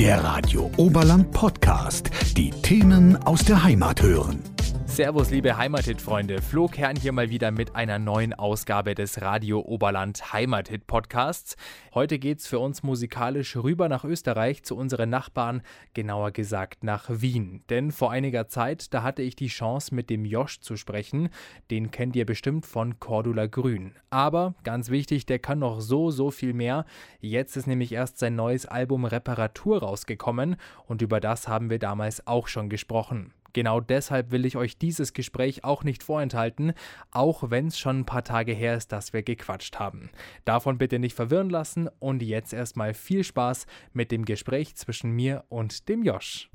Der Radio Oberland Podcast. Die Themen aus der Heimat hören. Servus, liebe Heimathit-Freunde. Flo Kern hier mal wieder mit einer neuen Ausgabe des Radio Oberland Heimathit-Podcasts. Heute geht's für uns musikalisch rüber nach Österreich zu unseren Nachbarn, genauer gesagt nach Wien. Denn vor einiger Zeit, da hatte ich die Chance, mit dem Josch zu sprechen. Den kennt ihr bestimmt von Cordula Grün. Aber, ganz wichtig, der kann noch so, so viel mehr. Jetzt ist nämlich erst sein neues Album Reparatur rausgekommen und über das haben wir damals auch schon gesprochen. Genau deshalb will ich euch dieses Gespräch auch nicht vorenthalten, auch wenn es schon ein paar Tage her ist, dass wir gequatscht haben. Davon bitte nicht verwirren lassen und jetzt erstmal viel Spaß mit dem Gespräch zwischen mir und dem Josh.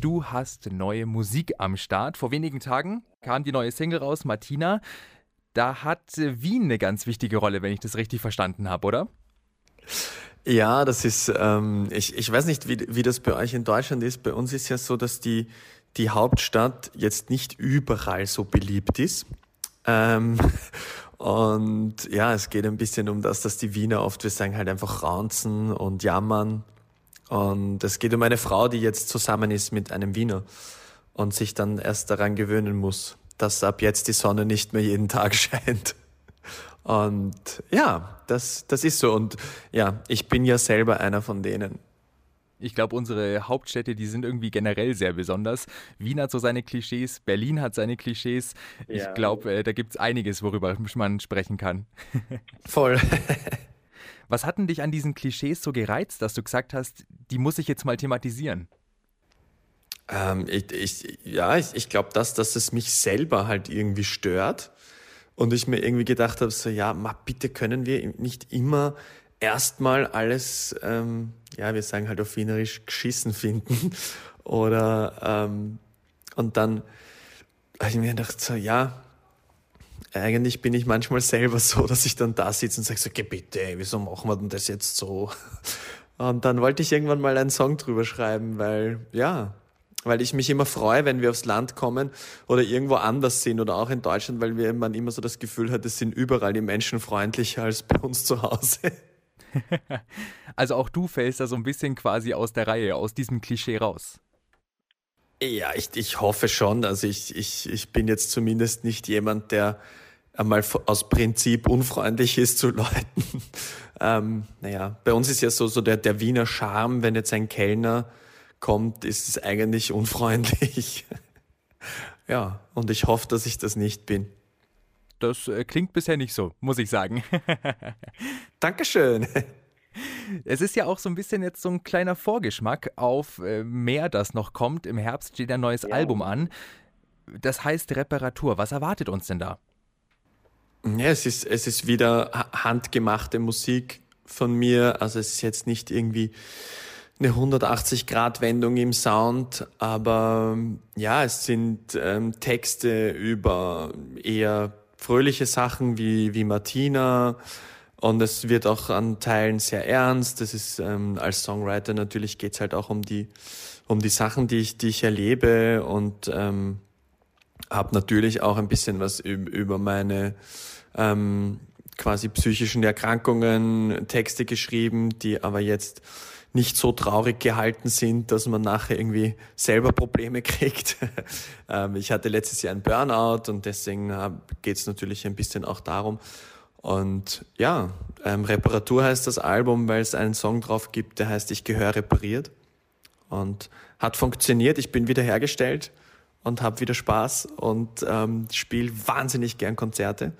Du hast neue Musik am Start. Vor wenigen Tagen kam die neue Single raus, Martina. Da hat Wien eine ganz wichtige Rolle, wenn ich das richtig verstanden habe, oder? Ja, das ist, ähm, ich, ich weiß nicht, wie, wie das bei euch in Deutschland ist. Bei uns ist ja so, dass die, die Hauptstadt jetzt nicht überall so beliebt ist. Ähm, und ja, es geht ein bisschen um das, dass die Wiener oft, wir sagen halt einfach raunzen und jammern. Und es geht um eine Frau, die jetzt zusammen ist mit einem Wiener und sich dann erst daran gewöhnen muss, dass ab jetzt die Sonne nicht mehr jeden Tag scheint. Und ja, das, das ist so. Und ja, ich bin ja selber einer von denen. Ich glaube, unsere Hauptstädte, die sind irgendwie generell sehr besonders. Wien hat so seine Klischees, Berlin hat seine Klischees. Ich ja. glaube, äh, da gibt es einiges, worüber man sprechen kann. Voll. Was hat denn dich an diesen Klischees so gereizt, dass du gesagt hast, die muss ich jetzt mal thematisieren? Ähm, ich, ich, ja, ich, ich glaube, dass, dass es mich selber halt irgendwie stört. Und ich mir irgendwie gedacht habe, so, ja, ma, bitte können wir nicht immer erstmal alles, ähm, ja, wir sagen halt auf Wienerisch, geschissen finden. Oder, ähm, und dann habe ich mir gedacht, so, ja, eigentlich bin ich manchmal selber so, dass ich dann da sitze und sage so, bitte, wieso machen wir denn das jetzt so? Und dann wollte ich irgendwann mal einen Song drüber schreiben, weil, ja, weil ich mich immer freue, wenn wir aufs Land kommen oder irgendwo anders sind oder auch in Deutschland, weil man immer so das Gefühl hat, es sind überall die Menschen freundlicher als bei uns zu Hause. also auch du fällst da so ein bisschen quasi aus der Reihe, aus diesem Klischee raus. Ja, ich, ich hoffe schon. Also ich, ich, ich bin jetzt zumindest nicht jemand, der einmal aus Prinzip unfreundlich ist zu Leuten. ähm, naja, bei uns ist ja so, so der, der Wiener Charme, wenn jetzt ein Kellner kommt, ist es eigentlich unfreundlich. ja, und ich hoffe, dass ich das nicht bin. Das äh, klingt bisher nicht so, muss ich sagen. Dankeschön. Es ist ja auch so ein bisschen jetzt so ein kleiner Vorgeschmack auf äh, mehr, das noch kommt. Im Herbst steht ein neues ja. Album an. Das heißt Reparatur. Was erwartet uns denn da? Ja, es ist, es ist wieder handgemachte Musik von mir. Also es ist jetzt nicht irgendwie eine 180-Grad-Wendung im Sound, aber ja, es sind ähm, Texte über eher fröhliche Sachen wie, wie Martina und es wird auch an Teilen sehr ernst. Das ist ähm, als Songwriter natürlich geht's halt auch um die, um die Sachen, die ich, die ich erlebe und ähm, habe natürlich auch ein bisschen was über meine ähm, quasi psychischen Erkrankungen, Texte geschrieben, die aber jetzt nicht so traurig gehalten sind, dass man nachher irgendwie selber Probleme kriegt. Ähm, ich hatte letztes Jahr einen Burnout und deswegen äh, geht es natürlich ein bisschen auch darum. Und ja, ähm, Reparatur heißt das Album, weil es einen Song drauf gibt, der heißt Ich gehöre repariert. Und hat funktioniert, ich bin wiederhergestellt und habe wieder Spaß und ähm, spiele wahnsinnig gern Konzerte.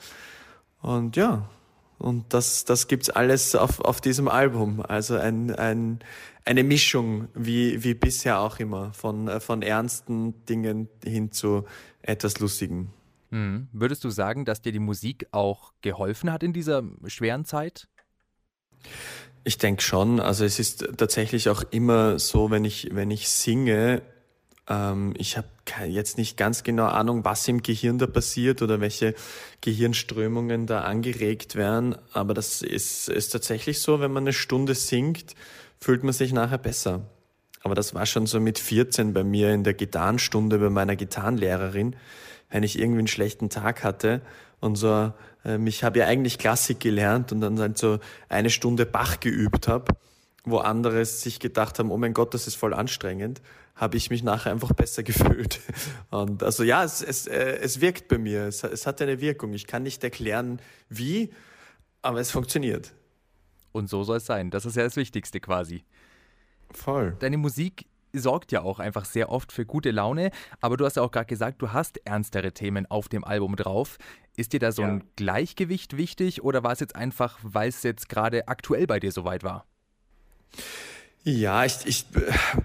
Und ja, und das, das gibt's alles auf, auf diesem Album. Also ein, ein, eine Mischung, wie, wie bisher auch immer, von, äh, von ernsten Dingen hin zu etwas Lustigen. Mhm. Würdest du sagen, dass dir die Musik auch geholfen hat in dieser schweren Zeit? Ich denke schon. Also es ist tatsächlich auch immer so, wenn ich, wenn ich singe, ähm, ich habe jetzt nicht ganz genau Ahnung, was im Gehirn da passiert oder welche Gehirnströmungen da angeregt werden, aber das ist, ist tatsächlich so, wenn man eine Stunde singt, fühlt man sich nachher besser. Aber das war schon so mit 14 bei mir in der Gitarrenstunde bei meiner Gitarrenlehrerin, wenn ich irgendwie einen schlechten Tag hatte und so, ähm, ich habe ja eigentlich Klassik gelernt und dann halt so eine Stunde Bach geübt habe wo andere sich gedacht haben, oh mein Gott, das ist voll anstrengend, habe ich mich nachher einfach besser gefühlt. Und also ja, es, es, äh, es wirkt bei mir, es, es hat eine Wirkung. Ich kann nicht erklären, wie, aber es funktioniert. Und so soll es sein. Das ist ja das Wichtigste quasi. Voll. Deine Musik sorgt ja auch einfach sehr oft für gute Laune, aber du hast ja auch gerade gesagt, du hast ernstere Themen auf dem Album drauf. Ist dir da so ja. ein Gleichgewicht wichtig oder war es jetzt einfach, weil es jetzt gerade aktuell bei dir soweit war? Ja, ich, ich,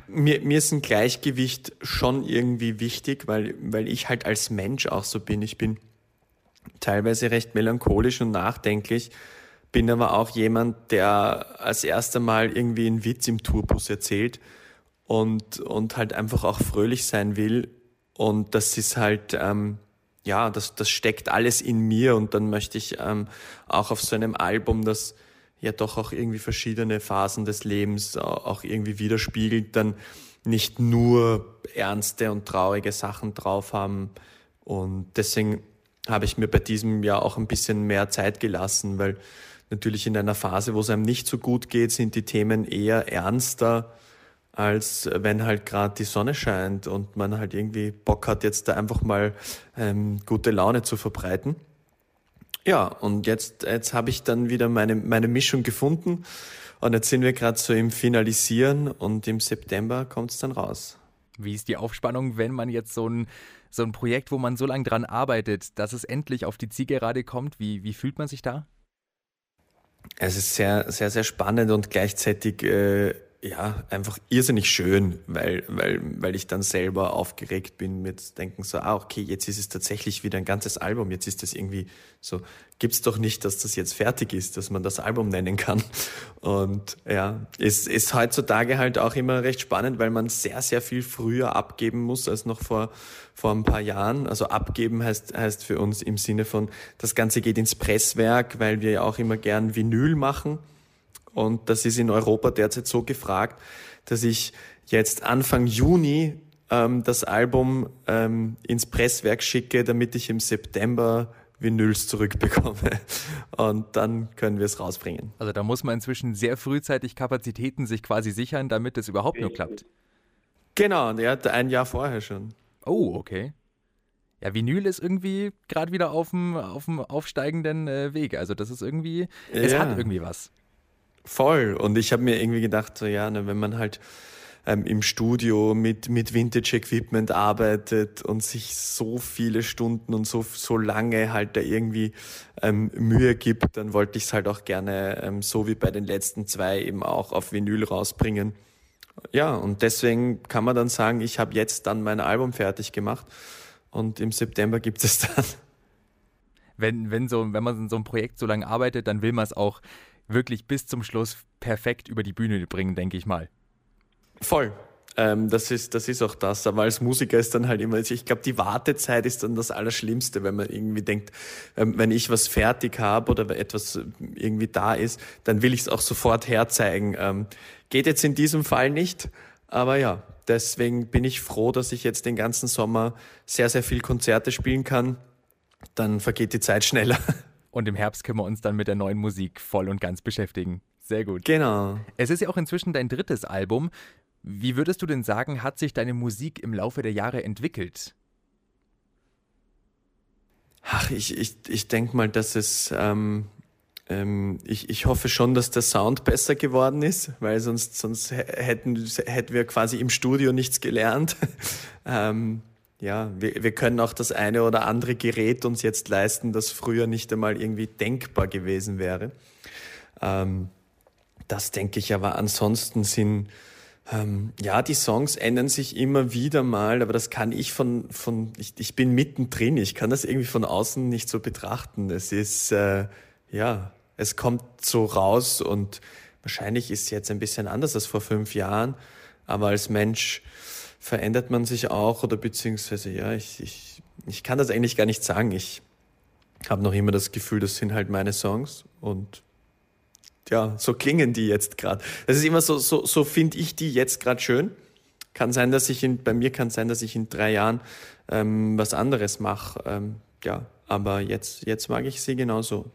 mir, mir ist ein Gleichgewicht schon irgendwie wichtig, weil, weil ich halt als Mensch auch so bin. Ich bin teilweise recht melancholisch und nachdenklich, bin aber auch jemand, der als erster Mal irgendwie einen Witz im Tourbus erzählt und, und halt einfach auch fröhlich sein will. Und das ist halt, ähm, ja, das, das steckt alles in mir und dann möchte ich ähm, auch auf so einem Album, das ja doch auch irgendwie verschiedene Phasen des Lebens auch irgendwie widerspiegelt, dann nicht nur ernste und traurige Sachen drauf haben. Und deswegen habe ich mir bei diesem Jahr auch ein bisschen mehr Zeit gelassen, weil natürlich in einer Phase, wo es einem nicht so gut geht, sind die Themen eher ernster, als wenn halt gerade die Sonne scheint und man halt irgendwie Bock hat, jetzt da einfach mal ähm, gute Laune zu verbreiten. Ja, und jetzt, jetzt habe ich dann wieder meine, meine Mischung gefunden und jetzt sind wir gerade so im Finalisieren und im September kommt es dann raus. Wie ist die Aufspannung, wenn man jetzt so ein, so ein Projekt, wo man so lange dran arbeitet, dass es endlich auf die Zielgerade kommt? Wie, wie fühlt man sich da? Es ist sehr, sehr, sehr spannend und gleichzeitig äh, ja, einfach irrsinnig schön, weil, weil, weil ich dann selber aufgeregt bin mit denken so, ah, okay, jetzt ist es tatsächlich wieder ein ganzes Album, jetzt ist das irgendwie so, gibt's doch nicht, dass das jetzt fertig ist, dass man das Album nennen kann. Und ja, es ist heutzutage halt auch immer recht spannend, weil man sehr, sehr viel früher abgeben muss als noch vor, vor ein paar Jahren. Also abgeben heißt, heißt für uns im Sinne von, das Ganze geht ins Presswerk, weil wir ja auch immer gern Vinyl machen und das ist in Europa derzeit so gefragt, dass ich jetzt Anfang Juni ähm, das Album ähm, ins Presswerk schicke, damit ich im September Vinyls zurückbekomme. Und dann können wir es rausbringen. Also da muss man inzwischen sehr frühzeitig Kapazitäten sich quasi sichern, damit es überhaupt nur klappt. Genau, der hat ein Jahr vorher schon. Oh, okay. Ja, Vinyl ist irgendwie gerade wieder auf dem, auf dem aufsteigenden äh, Weg. Also das ist irgendwie, es hat irgendwie was. Voll. Und ich habe mir irgendwie gedacht, so ja, ne, wenn man halt ähm, im Studio mit, mit Vintage-Equipment arbeitet und sich so viele Stunden und so, so lange halt da irgendwie ähm, Mühe gibt, dann wollte ich es halt auch gerne, ähm, so wie bei den letzten zwei, eben auch auf Vinyl rausbringen. Ja, und deswegen kann man dann sagen, ich habe jetzt dann mein Album fertig gemacht und im September gibt es dann. Wenn, wenn, so, wenn man in so einem Projekt so lange arbeitet, dann will man es auch wirklich bis zum Schluss perfekt über die Bühne bringen, denke ich mal. Voll. Ähm, das, ist, das ist auch das. Aber als Musiker ist dann halt immer, ich glaube, die Wartezeit ist dann das Allerschlimmste, wenn man irgendwie denkt, ähm, wenn ich was fertig habe oder etwas irgendwie da ist, dann will ich es auch sofort herzeigen. Ähm, geht jetzt in diesem Fall nicht, aber ja, deswegen bin ich froh, dass ich jetzt den ganzen Sommer sehr, sehr viel Konzerte spielen kann. Dann vergeht die Zeit schneller. Und im Herbst können wir uns dann mit der neuen Musik voll und ganz beschäftigen. Sehr gut. Genau. Es ist ja auch inzwischen dein drittes Album. Wie würdest du denn sagen, hat sich deine Musik im Laufe der Jahre entwickelt? Ach, ich, ich, ich denke mal, dass es, ähm, ähm, ich, ich hoffe schon, dass der Sound besser geworden ist, weil sonst, sonst hätten, hätten wir quasi im Studio nichts gelernt. ähm, ja, wir, wir können auch das eine oder andere Gerät uns jetzt leisten, das früher nicht einmal irgendwie denkbar gewesen wäre. Ähm, das denke ich aber ansonsten sind, ähm, ja, die Songs ändern sich immer wieder mal, aber das kann ich von, von ich, ich bin mittendrin, ich kann das irgendwie von außen nicht so betrachten. Es ist, äh, ja, es kommt so raus und wahrscheinlich ist es jetzt ein bisschen anders als vor fünf Jahren, aber als Mensch verändert man sich auch oder beziehungsweise, ja, ich, ich, ich kann das eigentlich gar nicht sagen. Ich habe noch immer das Gefühl, das sind halt meine Songs und ja, so klingen die jetzt gerade. Das ist immer so, so, so finde ich die jetzt gerade schön. Kann sein, dass ich in, bei mir kann sein, dass ich in drei Jahren ähm, was anderes mache. Ähm, ja, aber jetzt, jetzt mag ich sie genauso.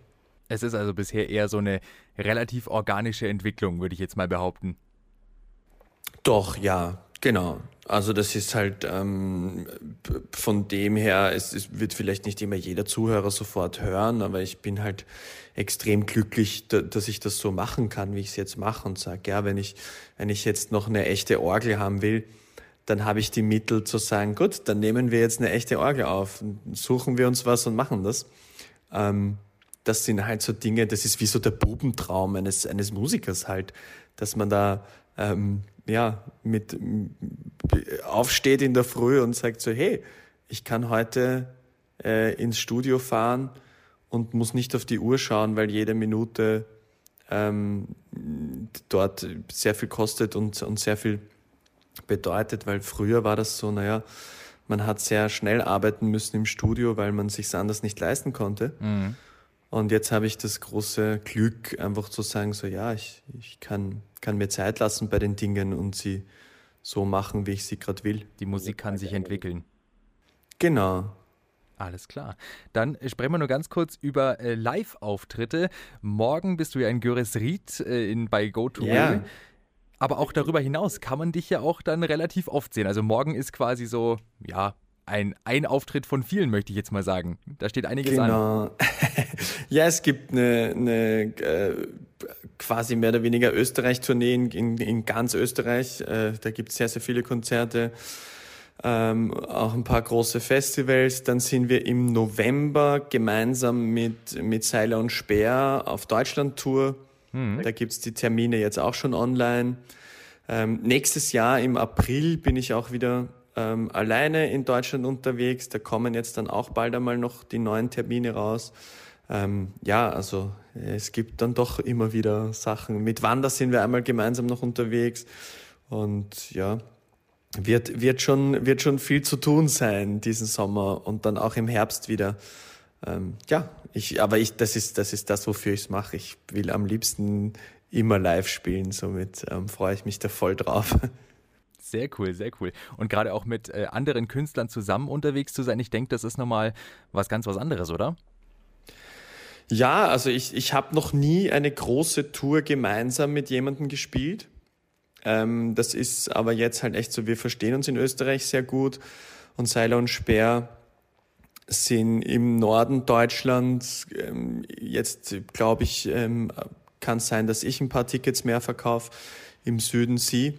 Es ist also bisher eher so eine relativ organische Entwicklung, würde ich jetzt mal behaupten. Doch, ja, genau. Also das ist halt ähm, von dem her, es, es, wird vielleicht nicht immer jeder Zuhörer sofort hören, aber ich bin halt extrem glücklich, da, dass ich das so machen kann, wie ich es jetzt mache und sage, ja, wenn ich, wenn ich jetzt noch eine echte Orgel haben will, dann habe ich die Mittel zu sagen, gut, dann nehmen wir jetzt eine echte Orgel auf, suchen wir uns was und machen das. Ähm, das sind halt so Dinge, das ist wie so der Bubentraum eines, eines Musikers halt, dass man da ähm, ja, mit aufsteht in der Früh und sagt so, hey, ich kann heute äh, ins Studio fahren und muss nicht auf die Uhr schauen, weil jede Minute ähm, dort sehr viel kostet und, und sehr viel bedeutet, weil früher war das so, naja, man hat sehr schnell arbeiten müssen im Studio, weil man sich anders nicht leisten konnte. Mhm. Und jetzt habe ich das große Glück, einfach zu sagen, so ja, ich, ich kann, kann mir Zeit lassen bei den Dingen und sie so machen, wie ich sie gerade will. Die Musik kann sich entwickeln. Genau. Alles klar. Dann sprechen wir nur ganz kurz über äh, Live-Auftritte. Morgen bist du ja in Göresried äh, in, bei Go to yeah. Aber auch darüber hinaus kann man dich ja auch dann relativ oft sehen. Also morgen ist quasi so, ja, ein, ein Auftritt von vielen, möchte ich jetzt mal sagen. Da steht einiges genau. an. ja, es gibt eine, eine äh, quasi mehr oder weniger Österreich-Tournee in, in, in, ganz Österreich. Äh, da gibt es sehr, sehr viele Konzerte. Ähm, auch ein paar große Festivals. Dann sind wir im November gemeinsam mit, mit Seiler und Speer auf Deutschland-Tour. Mhm. Da gibt es die Termine jetzt auch schon online. Ähm, nächstes Jahr im April bin ich auch wieder ähm, alleine in Deutschland unterwegs. Da kommen jetzt dann auch bald einmal noch die neuen Termine raus. Ähm, ja, also es gibt dann doch immer wieder Sachen. Mit Wanda sind wir einmal gemeinsam noch unterwegs. Und ja, wird, wird, schon, wird schon viel zu tun sein diesen Sommer und dann auch im Herbst wieder. Ähm, ja, ich, aber ich, das ist, das ist das, wofür ich es mache. Ich will am liebsten immer live spielen, somit ähm, freue ich mich da voll drauf. Sehr cool, sehr cool. Und gerade auch mit äh, anderen Künstlern zusammen unterwegs zu sein, ich denke, das ist nochmal was ganz was anderes, oder? Ja, also ich, ich habe noch nie eine große Tour gemeinsam mit jemandem gespielt. Ähm, das ist aber jetzt halt echt so, wir verstehen uns in Österreich sehr gut und Seiler und Speer sind im Norden Deutschlands. Ähm, jetzt glaube ich, ähm, kann es sein, dass ich ein paar Tickets mehr verkaufe, im Süden sie.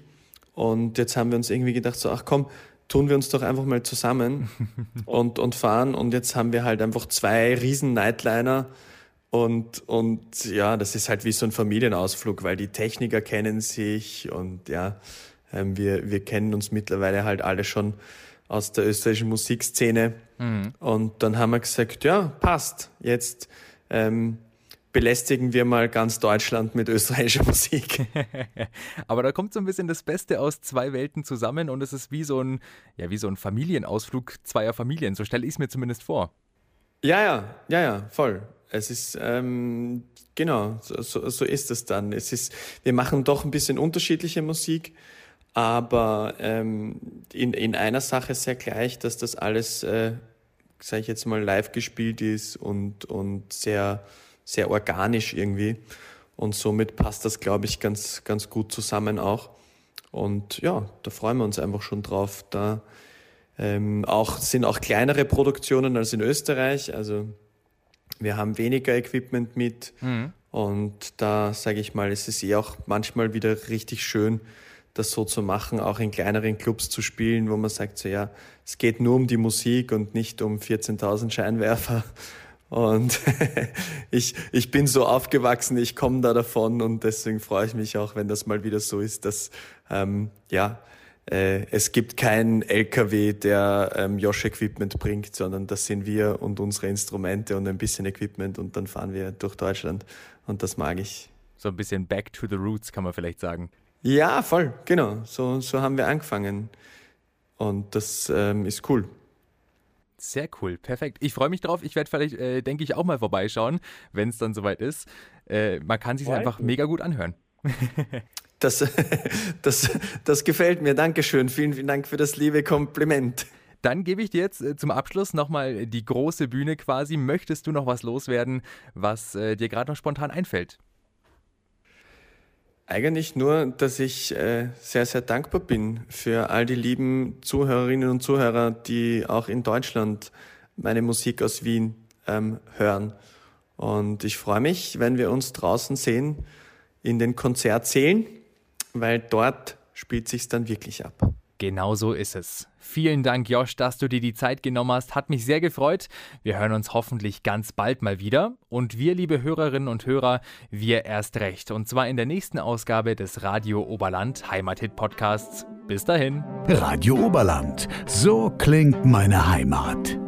Und jetzt haben wir uns irgendwie gedacht, so, ach komm, tun wir uns doch einfach mal zusammen und, und fahren. Und jetzt haben wir halt einfach zwei riesen Nightliner. Und, und ja, das ist halt wie so ein Familienausflug, weil die Techniker kennen sich und ja, ähm, wir, wir kennen uns mittlerweile halt alle schon aus der österreichischen Musikszene. Mhm. Und dann haben wir gesagt, ja, passt. Jetzt ähm, belästigen wir mal ganz Deutschland mit österreichischer Musik. Aber da kommt so ein bisschen das Beste aus zwei Welten zusammen und es ist wie so ein, ja, wie so ein Familienausflug zweier Familien. So stelle ich es mir zumindest vor. Ja, ja, ja, ja, voll. Es ist, ähm, genau, so, so, ist es dann. Es ist, wir machen doch ein bisschen unterschiedliche Musik, aber ähm, in, in einer Sache sehr gleich, dass das alles, äh, sage ich jetzt mal, live gespielt ist und, und sehr, sehr organisch irgendwie. Und somit passt das, glaube ich, ganz, ganz gut zusammen auch. Und ja, da freuen wir uns einfach schon drauf. Da ähm, auch, sind auch kleinere Produktionen als in Österreich. Also wir haben weniger Equipment mit. Mhm. Und da sage ich mal, es ist eh auch manchmal wieder richtig schön, das so zu machen, auch in kleineren Clubs zu spielen, wo man sagt, so ja, es geht nur um die Musik und nicht um 14.000 Scheinwerfer und ich, ich bin so aufgewachsen, ich komme da davon und deswegen freue ich mich auch, wenn das mal wieder so ist, dass ähm, ja, es gibt keinen LKW, der ähm, Josh Equipment bringt, sondern das sind wir und unsere Instrumente und ein bisschen Equipment und dann fahren wir durch Deutschland und das mag ich. So ein bisschen back to the roots, kann man vielleicht sagen. Ja, voll, genau. So, so haben wir angefangen. Und das ähm, ist cool. Sehr cool, perfekt. Ich freue mich drauf. Ich werde vielleicht, äh, denke ich, auch mal vorbeischauen, wenn es dann soweit ist. Äh, man kann sich einfach mega gut anhören. das, das, das gefällt mir. Dankeschön. Vielen, vielen Dank für das liebe Kompliment. Dann gebe ich dir jetzt äh, zum Abschluss nochmal die große Bühne quasi. Möchtest du noch was loswerden, was äh, dir gerade noch spontan einfällt? Eigentlich nur, dass ich äh, sehr, sehr dankbar bin für all die lieben Zuhörerinnen und Zuhörer, die auch in Deutschland meine Musik aus Wien ähm, hören. Und ich freue mich, wenn wir uns draußen sehen in den Konzertsälen, weil dort spielt sich's dann wirklich ab. Genau so ist es. Vielen Dank, Josh, dass du dir die Zeit genommen hast. Hat mich sehr gefreut. Wir hören uns hoffentlich ganz bald mal wieder. Und wir, liebe Hörerinnen und Hörer, wir erst recht. Und zwar in der nächsten Ausgabe des Radio Oberland Heimathit Podcasts. Bis dahin. Radio Oberland. So klingt meine Heimat.